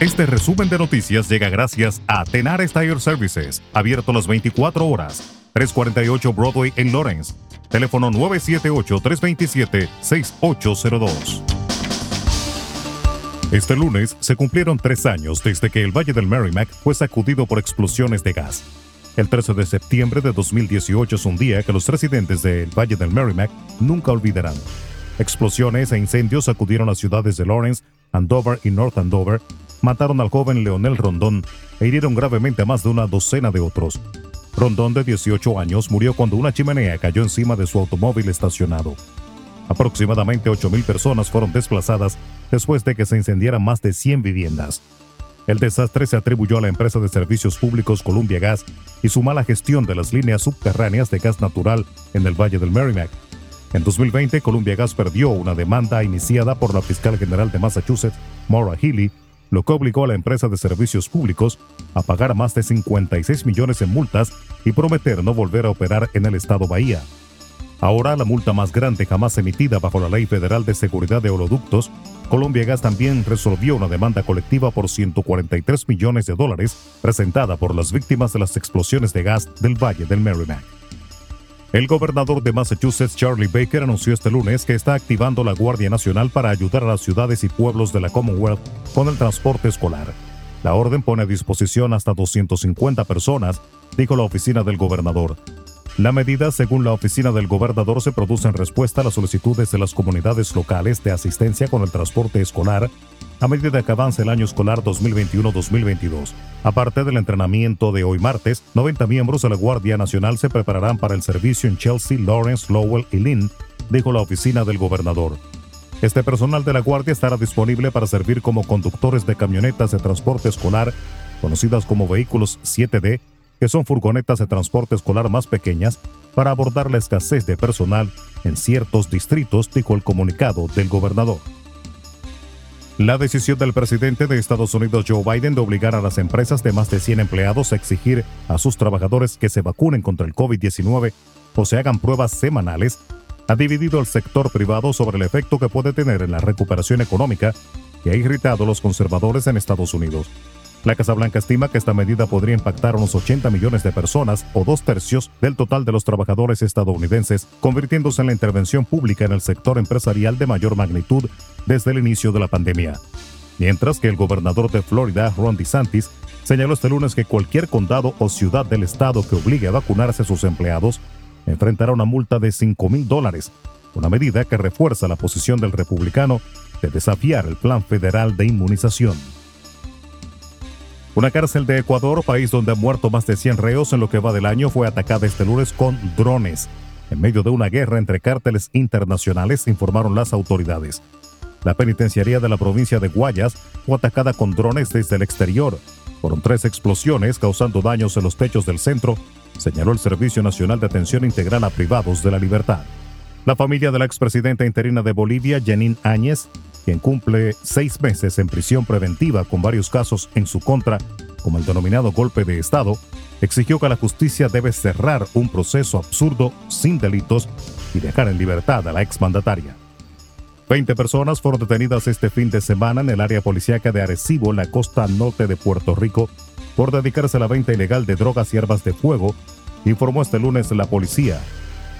Este resumen de noticias llega gracias a Tenar Tire Services, abierto las 24 horas, 348 Broadway en Lawrence. Teléfono 978-327-6802. Este lunes se cumplieron tres años desde que el Valle del Merrimack fue sacudido por explosiones de gas. El 13 de septiembre de 2018 es un día que los residentes del Valle del Merrimack nunca olvidarán. Explosiones e incendios sacudieron las ciudades de Lawrence, Andover y North Andover, mataron al joven Leonel Rondón e hirieron gravemente a más de una docena de otros. Rondón, de 18 años, murió cuando una chimenea cayó encima de su automóvil estacionado. Aproximadamente 8.000 personas fueron desplazadas después de que se incendiaran más de 100 viviendas. El desastre se atribuyó a la empresa de servicios públicos Columbia Gas y su mala gestión de las líneas subterráneas de gas natural en el Valle del Merrimack. En 2020, Columbia Gas perdió una demanda iniciada por la fiscal general de Massachusetts, Maura Healy, lo que obligó a la empresa de servicios públicos a pagar más de 56 millones en multas y prometer no volver a operar en el estado Bahía. Ahora, la multa más grande jamás emitida bajo la Ley Federal de Seguridad de Holoductos, Colombia Gas también resolvió una demanda colectiva por 143 millones de dólares presentada por las víctimas de las explosiones de gas del Valle del Merrimack. El gobernador de Massachusetts, Charlie Baker, anunció este lunes que está activando la Guardia Nacional para ayudar a las ciudades y pueblos de la Commonwealth con el transporte escolar. La orden pone a disposición hasta 250 personas, dijo la oficina del gobernador. La medida, según la oficina del gobernador, se produce en respuesta a las solicitudes de las comunidades locales de asistencia con el transporte escolar a medida que avance el año escolar 2021-2022. Aparte del entrenamiento de hoy martes, 90 miembros de la Guardia Nacional se prepararán para el servicio en Chelsea, Lawrence, Lowell y Lynn, dijo la oficina del gobernador. Este personal de la Guardia estará disponible para servir como conductores de camionetas de transporte escolar, conocidas como vehículos 7D, que son furgonetas de transporte escolar más pequeñas, para abordar la escasez de personal en ciertos distritos, dijo el comunicado del gobernador. La decisión del presidente de Estados Unidos Joe Biden de obligar a las empresas de más de 100 empleados a exigir a sus trabajadores que se vacunen contra el COVID-19 o se hagan pruebas semanales ha dividido al sector privado sobre el efecto que puede tener en la recuperación económica que ha irritado a los conservadores en Estados Unidos. La Casa Blanca estima que esta medida podría impactar a unos 80 millones de personas o dos tercios del total de los trabajadores estadounidenses, convirtiéndose en la intervención pública en el sector empresarial de mayor magnitud desde el inicio de la pandemia. Mientras que el gobernador de Florida, Ron DeSantis, señaló este lunes que cualquier condado o ciudad del estado que obligue a vacunarse a sus empleados enfrentará una multa de 5 mil dólares, una medida que refuerza la posición del republicano de desafiar el plan federal de inmunización. Una cárcel de Ecuador, país donde han muerto más de 100 reos en lo que va del año, fue atacada este lunes con drones, en medio de una guerra entre cárteles internacionales, informaron las autoridades. La penitenciaría de la provincia de Guayas fue atacada con drones desde el exterior. Fueron tres explosiones causando daños en los techos del centro, señaló el Servicio Nacional de Atención Integral a Privados de la Libertad. La familia de la expresidenta interina de Bolivia, Janine Áñez, quien cumple seis meses en prisión preventiva con varios casos en su contra, como el denominado golpe de Estado, exigió que la justicia debe cerrar un proceso absurdo sin delitos y dejar en libertad a la exmandataria. Veinte personas fueron detenidas este fin de semana en el área policíaca de Arecibo, en la costa norte de Puerto Rico, por dedicarse a la venta ilegal de drogas y armas de fuego, informó este lunes la policía.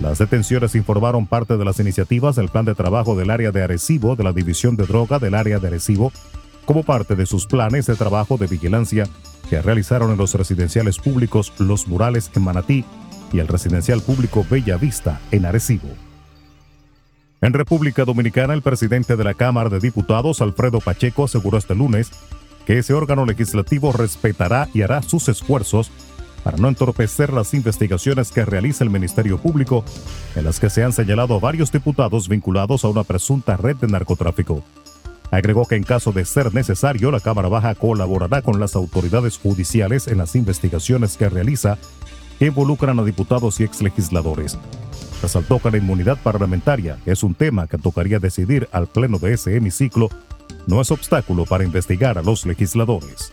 Las detenciones informaron parte de las iniciativas del plan de trabajo del área de Arecibo de la División de Droga del área de Arecibo, como parte de sus planes de trabajo de vigilancia que realizaron en los residenciales públicos Los Murales en Manatí y el residencial público Bella Vista en Arecibo. En República Dominicana, el presidente de la Cámara de Diputados, Alfredo Pacheco, aseguró este lunes que ese órgano legislativo respetará y hará sus esfuerzos para no entorpecer las investigaciones que realiza el Ministerio Público, en las que se han señalado varios diputados vinculados a una presunta red de narcotráfico. Agregó que en caso de ser necesario, la Cámara Baja colaborará con las autoridades judiciales en las investigaciones que realiza que involucran a diputados y exlegisladores. Resaltó que la inmunidad parlamentaria es un tema que tocaría decidir al Pleno de ese hemiciclo, no es obstáculo para investigar a los legisladores.